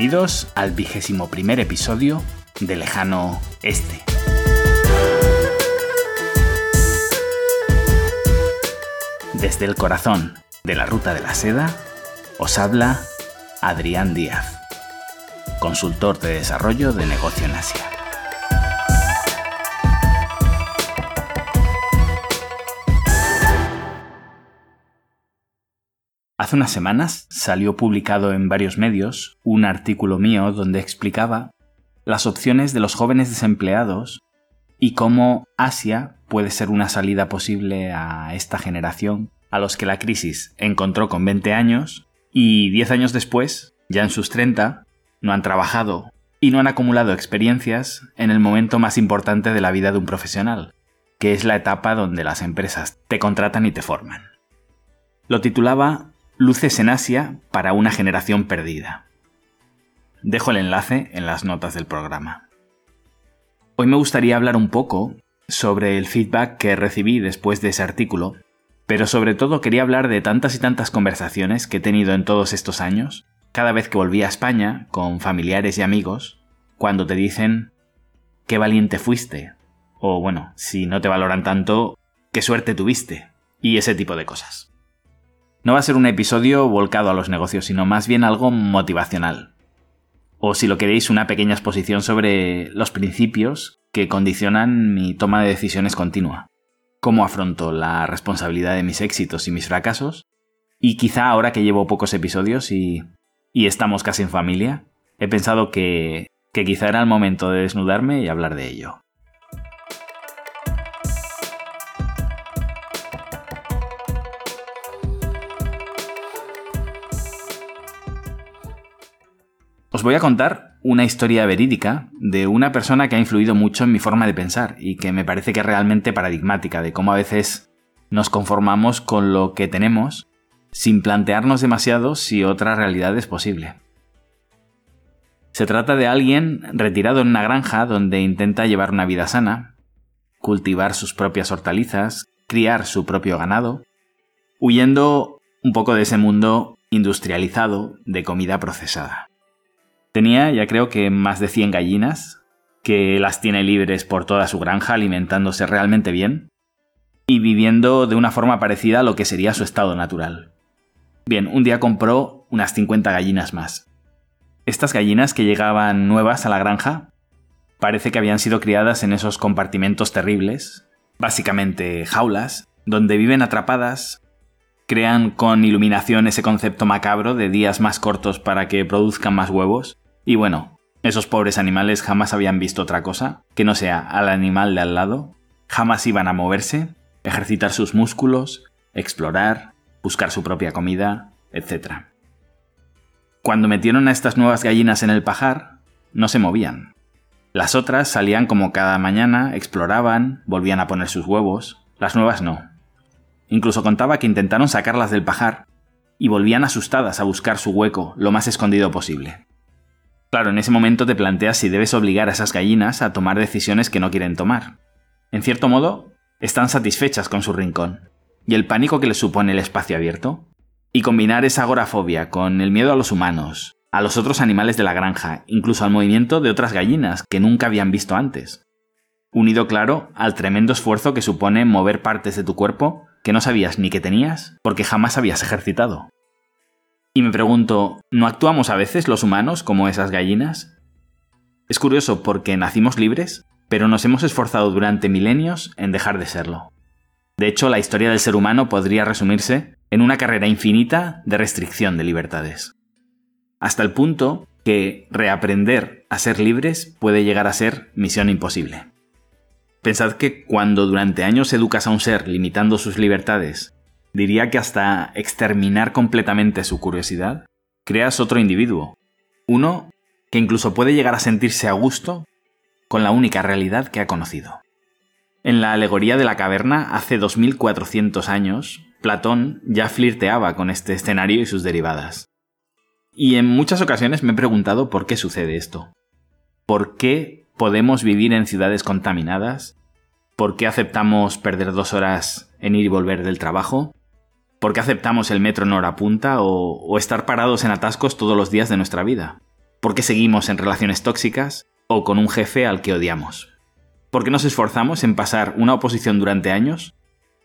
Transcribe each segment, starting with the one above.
Bienvenidos al vigésimo primer episodio de Lejano Este. Desde el corazón de la Ruta de la Seda, os habla Adrián Díaz, consultor de desarrollo de negocio en Asia. Hace unas semanas salió publicado en varios medios un artículo mío donde explicaba las opciones de los jóvenes desempleados y cómo Asia puede ser una salida posible a esta generación a los que la crisis encontró con 20 años y 10 años después, ya en sus 30, no han trabajado y no han acumulado experiencias en el momento más importante de la vida de un profesional, que es la etapa donde las empresas te contratan y te forman. Lo titulaba Luces en Asia para una generación perdida. Dejo el enlace en las notas del programa. Hoy me gustaría hablar un poco sobre el feedback que recibí después de ese artículo, pero sobre todo quería hablar de tantas y tantas conversaciones que he tenido en todos estos años, cada vez que volví a España, con familiares y amigos, cuando te dicen, qué valiente fuiste, o bueno, si no te valoran tanto, qué suerte tuviste, y ese tipo de cosas. No va a ser un episodio volcado a los negocios, sino más bien algo motivacional. O si lo queréis, una pequeña exposición sobre los principios que condicionan mi toma de decisiones continua. Cómo afronto la responsabilidad de mis éxitos y mis fracasos. Y quizá ahora que llevo pocos episodios y, y estamos casi en familia, he pensado que, que quizá era el momento de desnudarme y hablar de ello. Os voy a contar una historia verídica de una persona que ha influido mucho en mi forma de pensar y que me parece que es realmente paradigmática de cómo a veces nos conformamos con lo que tenemos sin plantearnos demasiado si otra realidad es posible. Se trata de alguien retirado en una granja donde intenta llevar una vida sana, cultivar sus propias hortalizas, criar su propio ganado, huyendo un poco de ese mundo industrializado de comida procesada. Tenía ya creo que más de 100 gallinas, que las tiene libres por toda su granja alimentándose realmente bien y viviendo de una forma parecida a lo que sería su estado natural. Bien, un día compró unas 50 gallinas más. Estas gallinas que llegaban nuevas a la granja parece que habían sido criadas en esos compartimentos terribles, básicamente jaulas, donde viven atrapadas crean con iluminación ese concepto macabro de días más cortos para que produzcan más huevos. Y bueno, esos pobres animales jamás habían visto otra cosa que no sea al animal de al lado, jamás iban a moverse, ejercitar sus músculos, explorar, buscar su propia comida, etc. Cuando metieron a estas nuevas gallinas en el pajar, no se movían. Las otras salían como cada mañana, exploraban, volvían a poner sus huevos, las nuevas no. Incluso contaba que intentaron sacarlas del pajar y volvían asustadas a buscar su hueco lo más escondido posible. Claro, en ese momento te planteas si debes obligar a esas gallinas a tomar decisiones que no quieren tomar. En cierto modo, están satisfechas con su rincón, y el pánico que les supone el espacio abierto. Y combinar esa agorafobia con el miedo a los humanos, a los otros animales de la granja, incluso al movimiento de otras gallinas que nunca habían visto antes. Unido, claro, al tremendo esfuerzo que supone mover partes de tu cuerpo que no sabías ni que tenías porque jamás habías ejercitado. Y me pregunto, ¿no actuamos a veces los humanos como esas gallinas? Es curioso porque nacimos libres, pero nos hemos esforzado durante milenios en dejar de serlo. De hecho, la historia del ser humano podría resumirse en una carrera infinita de restricción de libertades. Hasta el punto que reaprender a ser libres puede llegar a ser misión imposible. Pensad que cuando durante años educas a un ser limitando sus libertades, diría que hasta exterminar completamente su curiosidad, creas otro individuo. Uno que incluso puede llegar a sentirse a gusto con la única realidad que ha conocido. En la alegoría de la caverna, hace 2400 años, Platón ya flirteaba con este escenario y sus derivadas. Y en muchas ocasiones me he preguntado por qué sucede esto. ¿Por qué podemos vivir en ciudades contaminadas? ¿Por qué aceptamos perder dos horas en ir y volver del trabajo? ¿Por qué aceptamos el metro en hora punta o, o estar parados en atascos todos los días de nuestra vida? ¿Por qué seguimos en relaciones tóxicas o con un jefe al que odiamos? ¿Por qué nos esforzamos en pasar una oposición durante años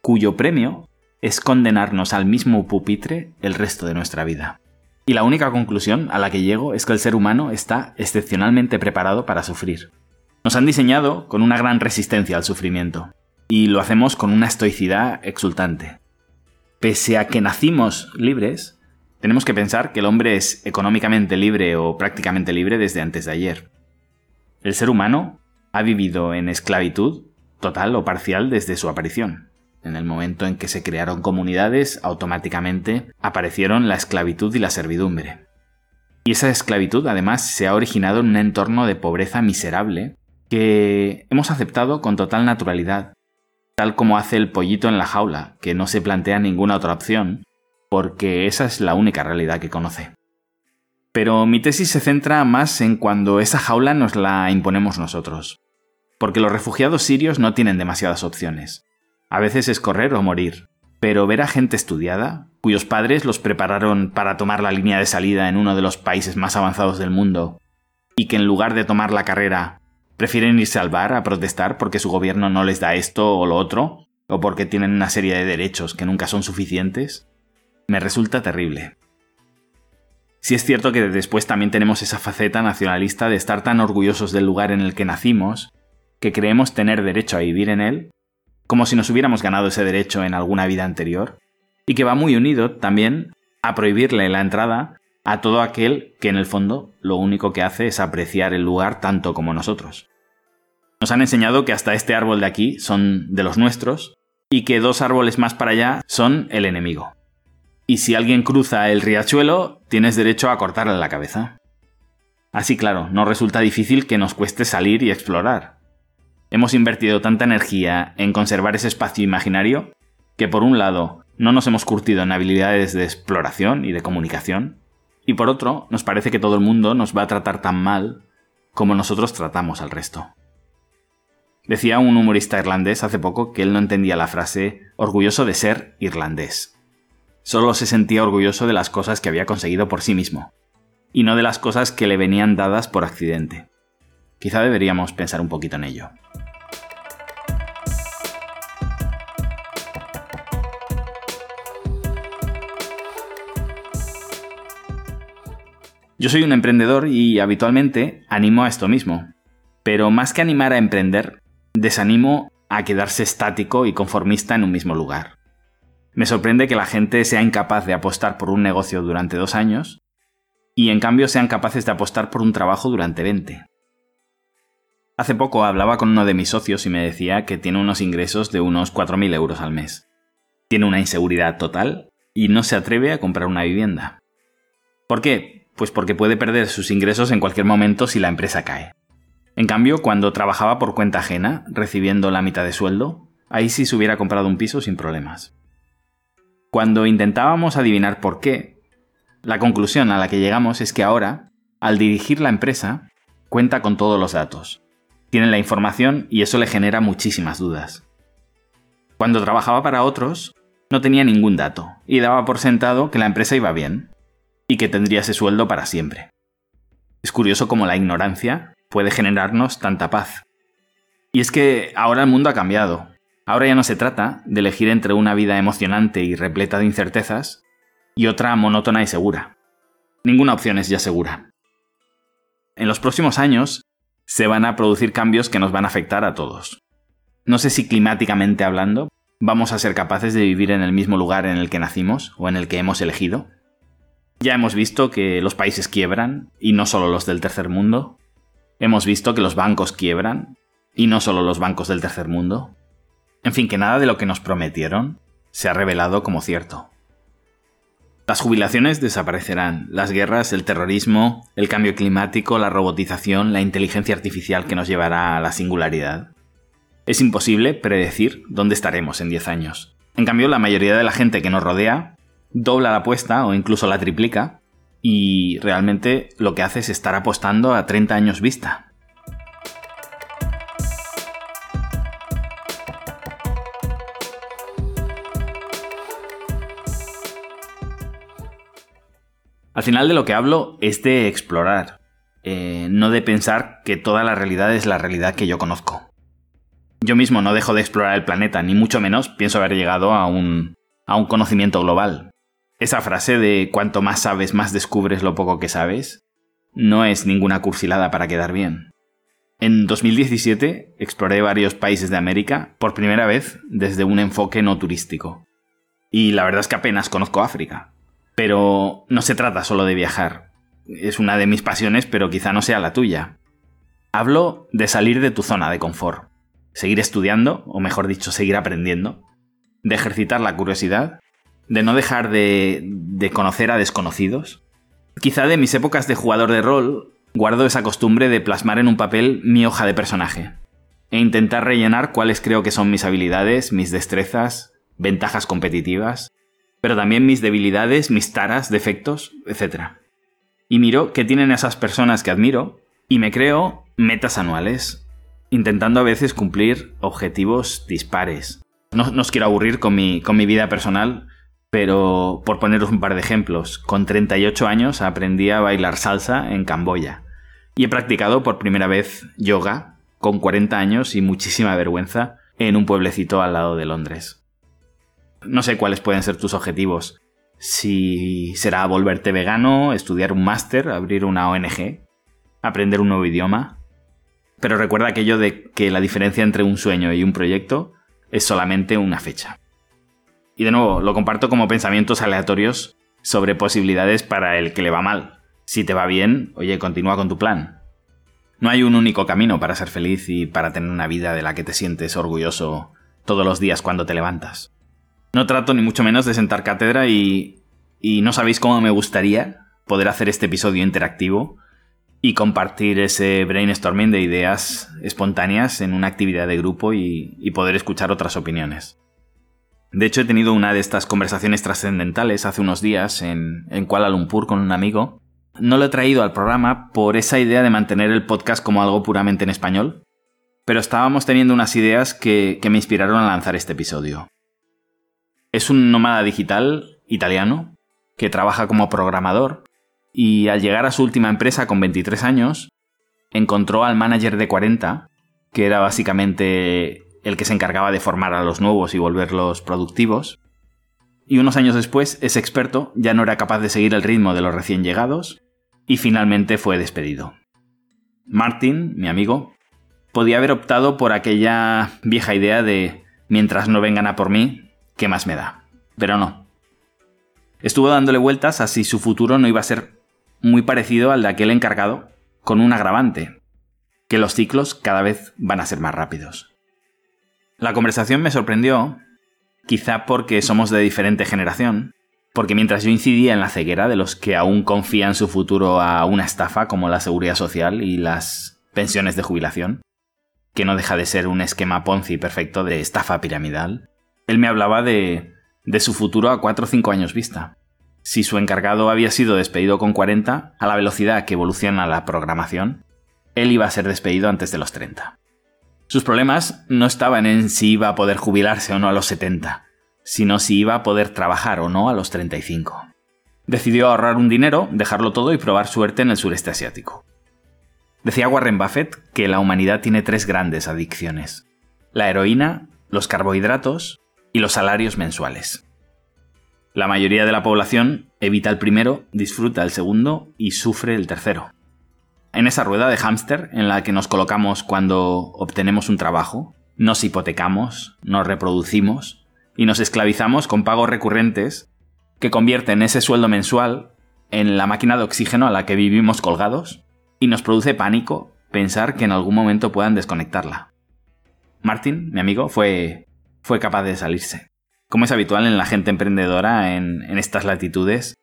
cuyo premio es condenarnos al mismo pupitre el resto de nuestra vida? Y la única conclusión a la que llego es que el ser humano está excepcionalmente preparado para sufrir. Nos han diseñado con una gran resistencia al sufrimiento, y lo hacemos con una estoicidad exultante. Pese a que nacimos libres, tenemos que pensar que el hombre es económicamente libre o prácticamente libre desde antes de ayer. El ser humano ha vivido en esclavitud total o parcial desde su aparición. En el momento en que se crearon comunidades, automáticamente aparecieron la esclavitud y la servidumbre. Y esa esclavitud además se ha originado en un entorno de pobreza miserable que hemos aceptado con total naturalidad, tal como hace el pollito en la jaula, que no se plantea ninguna otra opción, porque esa es la única realidad que conoce. Pero mi tesis se centra más en cuando esa jaula nos la imponemos nosotros. Porque los refugiados sirios no tienen demasiadas opciones. A veces es correr o morir. Pero ver a gente estudiada, cuyos padres los prepararon para tomar la línea de salida en uno de los países más avanzados del mundo, y que en lugar de tomar la carrera prefieren irse al bar a protestar porque su gobierno no les da esto o lo otro, o porque tienen una serie de derechos que nunca son suficientes, me resulta terrible. Si es cierto que después también tenemos esa faceta nacionalista de estar tan orgullosos del lugar en el que nacimos, que creemos tener derecho a vivir en él, como si nos hubiéramos ganado ese derecho en alguna vida anterior, y que va muy unido también a prohibirle la entrada a todo aquel que en el fondo lo único que hace es apreciar el lugar tanto como nosotros. Nos han enseñado que hasta este árbol de aquí son de los nuestros y que dos árboles más para allá son el enemigo y si alguien cruza el riachuelo, tienes derecho a cortarle la cabeza. Así claro, no resulta difícil que nos cueste salir y explorar. Hemos invertido tanta energía en conservar ese espacio imaginario que por un lado no nos hemos curtido en habilidades de exploración y de comunicación, y por otro nos parece que todo el mundo nos va a tratar tan mal como nosotros tratamos al resto. Decía un humorista irlandés hace poco que él no entendía la frase orgulloso de ser irlandés. Solo se sentía orgulloso de las cosas que había conseguido por sí mismo, y no de las cosas que le venían dadas por accidente. Quizá deberíamos pensar un poquito en ello. Yo soy un emprendedor y habitualmente animo a esto mismo. Pero más que animar a emprender, desanimo a quedarse estático y conformista en un mismo lugar. Me sorprende que la gente sea incapaz de apostar por un negocio durante dos años y en cambio sean capaces de apostar por un trabajo durante 20. Hace poco hablaba con uno de mis socios y me decía que tiene unos ingresos de unos 4.000 euros al mes. Tiene una inseguridad total y no se atreve a comprar una vivienda. ¿Por qué? Pues porque puede perder sus ingresos en cualquier momento si la empresa cae. En cambio, cuando trabajaba por cuenta ajena, recibiendo la mitad de sueldo, ahí sí se hubiera comprado un piso sin problemas. Cuando intentábamos adivinar por qué, la conclusión a la que llegamos es que ahora, al dirigir la empresa, cuenta con todos los datos. Tiene la información y eso le genera muchísimas dudas. Cuando trabajaba para otros, no tenía ningún dato y daba por sentado que la empresa iba bien y que tendría ese sueldo para siempre. Es curioso cómo la ignorancia puede generarnos tanta paz. Y es que ahora el mundo ha cambiado Ahora ya no se trata de elegir entre una vida emocionante y repleta de incertezas y otra monótona y segura. Ninguna opción es ya segura. En los próximos años se van a producir cambios que nos van a afectar a todos. No sé si climáticamente hablando vamos a ser capaces de vivir en el mismo lugar en el que nacimos o en el que hemos elegido. Ya hemos visto que los países quiebran, y no solo los del tercer mundo. Hemos visto que los bancos quiebran, y no solo los bancos del tercer mundo. En fin, que nada de lo que nos prometieron se ha revelado como cierto. Las jubilaciones desaparecerán, las guerras, el terrorismo, el cambio climático, la robotización, la inteligencia artificial que nos llevará a la singularidad. Es imposible predecir dónde estaremos en 10 años. En cambio, la mayoría de la gente que nos rodea dobla la apuesta o incluso la triplica y realmente lo que hace es estar apostando a 30 años vista. Al final de lo que hablo es de explorar, eh, no de pensar que toda la realidad es la realidad que yo conozco. Yo mismo no dejo de explorar el planeta, ni mucho menos pienso haber llegado a un, a un conocimiento global. Esa frase de cuanto más sabes, más descubres lo poco que sabes, no es ninguna cursilada para quedar bien. En 2017 exploré varios países de América por primera vez desde un enfoque no turístico. Y la verdad es que apenas conozco África. Pero no se trata solo de viajar. Es una de mis pasiones, pero quizá no sea la tuya. Hablo de salir de tu zona de confort, seguir estudiando, o mejor dicho, seguir aprendiendo, de ejercitar la curiosidad, de no dejar de, de conocer a desconocidos. Quizá de mis épocas de jugador de rol guardo esa costumbre de plasmar en un papel mi hoja de personaje e intentar rellenar cuáles creo que son mis habilidades, mis destrezas, ventajas competitivas, pero también mis debilidades, mis taras, defectos, etc. Y miro qué tienen esas personas que admiro y me creo metas anuales, intentando a veces cumplir objetivos dispares. No, os quiero aburrir con mi, con mi vida personal, pero por poneros un par de ejemplos, con 38 años aprendí a bailar salsa en Camboya y he practicado por primera vez yoga con 40 años y muchísima vergüenza en un pueblecito al lado de Londres. No sé cuáles pueden ser tus objetivos. Si será volverte vegano, estudiar un máster, abrir una ONG, aprender un nuevo idioma. Pero recuerda aquello de que la diferencia entre un sueño y un proyecto es solamente una fecha. Y de nuevo, lo comparto como pensamientos aleatorios sobre posibilidades para el que le va mal. Si te va bien, oye, continúa con tu plan. No hay un único camino para ser feliz y para tener una vida de la que te sientes orgulloso todos los días cuando te levantas. No trato ni mucho menos de sentar cátedra y, no sabéis cómo me gustaría poder hacer este episodio interactivo y compartir ese brainstorming de ideas espontáneas en una actividad de grupo y poder escuchar otras opiniones. De hecho, he tenido una de estas conversaciones trascendentales hace unos días en, Kuala Lumpur con un amigo. No lo he traído al programa por esa idea de mantener el podcast como algo puramente en español, pero estábamos teniendo unas ideas que, que me inspiraron a lanzar este episodio. Es un nómada digital italiano que trabaja como programador y al llegar a su última empresa con 23 años, encontró al manager de 40, que era básicamente el que se encargaba de formar a los nuevos y volverlos productivos. Y unos años después, ese experto ya no era capaz de seguir el ritmo de los recién llegados y finalmente fue despedido. Martin, mi amigo, podía haber optado por aquella vieja idea de mientras no vengan a por mí, ¿qué más me da? Pero no. Estuvo dándole vueltas a si su futuro no iba a ser muy parecido al de aquel encargado, con un agravante, que los ciclos cada vez van a ser más rápidos. La conversación me sorprendió, quizá porque somos de diferente generación, porque mientras yo incidía en la ceguera de los que aún confían su futuro a una estafa como la seguridad social y las pensiones de jubilación, que no deja de ser un esquema Ponzi perfecto de estafa piramidal, él me hablaba de, de su futuro a 4 o 5 años vista. Si su encargado había sido despedido con 40, a la velocidad que evoluciona la programación, él iba a ser despedido antes de los 30. Sus problemas no estaban en si iba a poder jubilarse o no a los 70, sino si iba a poder trabajar o no a los 35. Decidió ahorrar un dinero, dejarlo todo y probar suerte en el sureste asiático. Decía Warren Buffett que la humanidad tiene tres grandes adicciones. La heroína, los carbohidratos y los salarios mensuales. La mayoría de la población evita el primero, disfruta el segundo y sufre el tercero en esa rueda de hámster en la que nos colocamos cuando obtenemos un trabajo, nos hipotecamos, nos reproducimos y nos esclavizamos con pagos recurrentes que convierten ese sueldo mensual en la máquina de oxígeno a la que vivimos colgados y nos produce pánico pensar que en algún momento puedan desconectarla. Martin, mi amigo, fue, fue capaz de salirse. Como es habitual en la gente emprendedora en, en estas latitudes,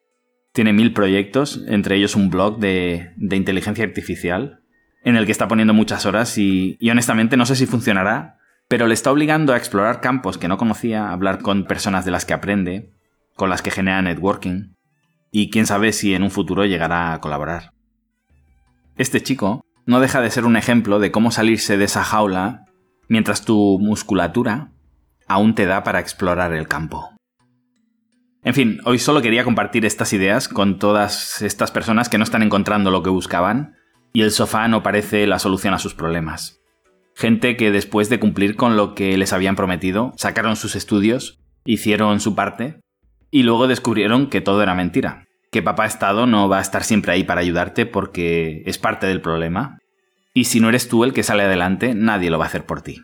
tiene mil proyectos, entre ellos un blog de, inteligencia artificial, en el que está poniendo muchas horas y, honestamente no sé si funcionará, pero le está obligando a explorar campos que no conocía, a hablar con personas de las que aprende, con las que genera networking, y quién sabe si en un futuro llegará a colaborar. Este chico no deja de ser un ejemplo de cómo salirse de esa jaula mientras tu musculatura aún te da para explorar el campo. En fin, hoy solo quería compartir estas ideas con todas estas personas que no están encontrando lo que buscaban y el sofá no parece la solución a sus problemas. Gente que después de cumplir con lo que les habían prometido, sacaron sus estudios, hicieron su parte y luego descubrieron que todo era mentira, que papá Estado no va a estar siempre ahí para ayudarte porque es parte del problema. Y si no eres tú el que sale adelante, nadie lo va a hacer por ti.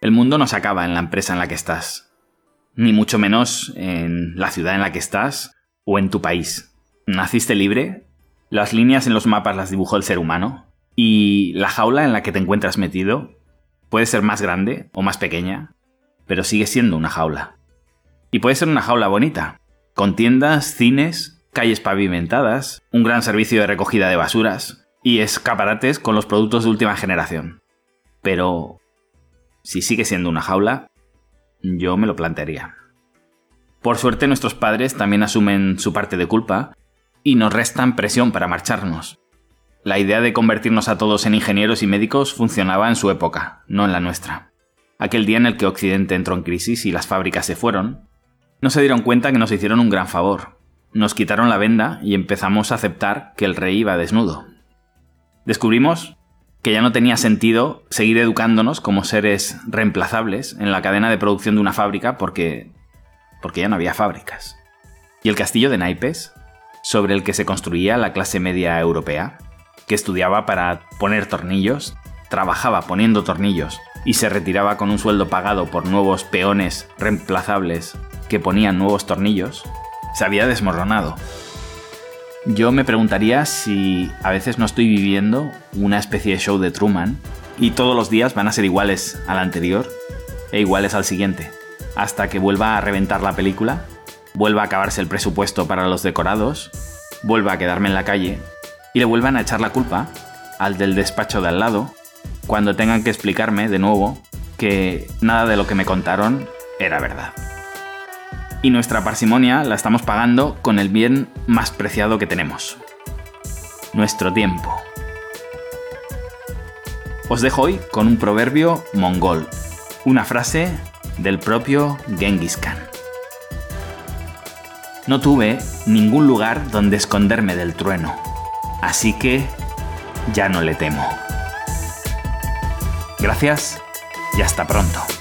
El mundo no se acaba en la empresa en la que estás, ni mucho menos en la ciudad en la que estás o en tu país. Naciste libre, las líneas en los mapas las dibujó el ser humano, y la jaula en la que te encuentras metido puede ser más grande o más pequeña, pero sigue siendo una jaula. Y puede ser una jaula bonita, con tiendas, cines, calles pavimentadas, un gran servicio de recogida de basuras y escaparates con los productos de última generación. Pero si sigue siendo una jaula, yo me lo plantearía. Por suerte nuestros padres también asumen su parte de culpa y nos restan presión para marcharnos. La idea de convertirnos a todos en ingenieros y médicos funcionaba en su época, no en la nuestra. Aquel día en el que Occidente entró en crisis y las fábricas se fueron, no se dieron cuenta que nos hicieron un gran favor. Nos quitaron la venda y empezamos a aceptar que el rey iba desnudo. Descubrimos que ya no tenía sentido seguir educándonos como seres reemplazables en la cadena de producción de una fábrica porque porque ya no había fábricas. Y el castillo de naipes, sobre el que se construía la clase media europea, que estudiaba para poner tornillos, trabajaba poniendo tornillos y se retiraba con un sueldo pagado por nuevos peones reemplazables que ponían nuevos tornillos, se había desmoronado. Yo me preguntaría si a veces no estoy viviendo una especie de show de Truman y todos los días van a ser iguales al anterior e iguales al siguiente, hasta que vuelva a reventar la película, vuelva a acabarse el presupuesto para los decorados, vuelva a quedarme en la calle y le vuelvan a echar la culpa al del despacho de al lado cuando tengan que explicarme de nuevo que nada de lo que me contaron era verdad. Y nuestra parsimonia la estamos pagando con el bien más preciado que tenemos. Nuestro tiempo. Os dejo hoy con un proverbio mongol, una frase del propio Genghis Khan. No tuve ningún lugar donde esconderme del trueno, así que ya no le temo. Gracias y hasta pronto.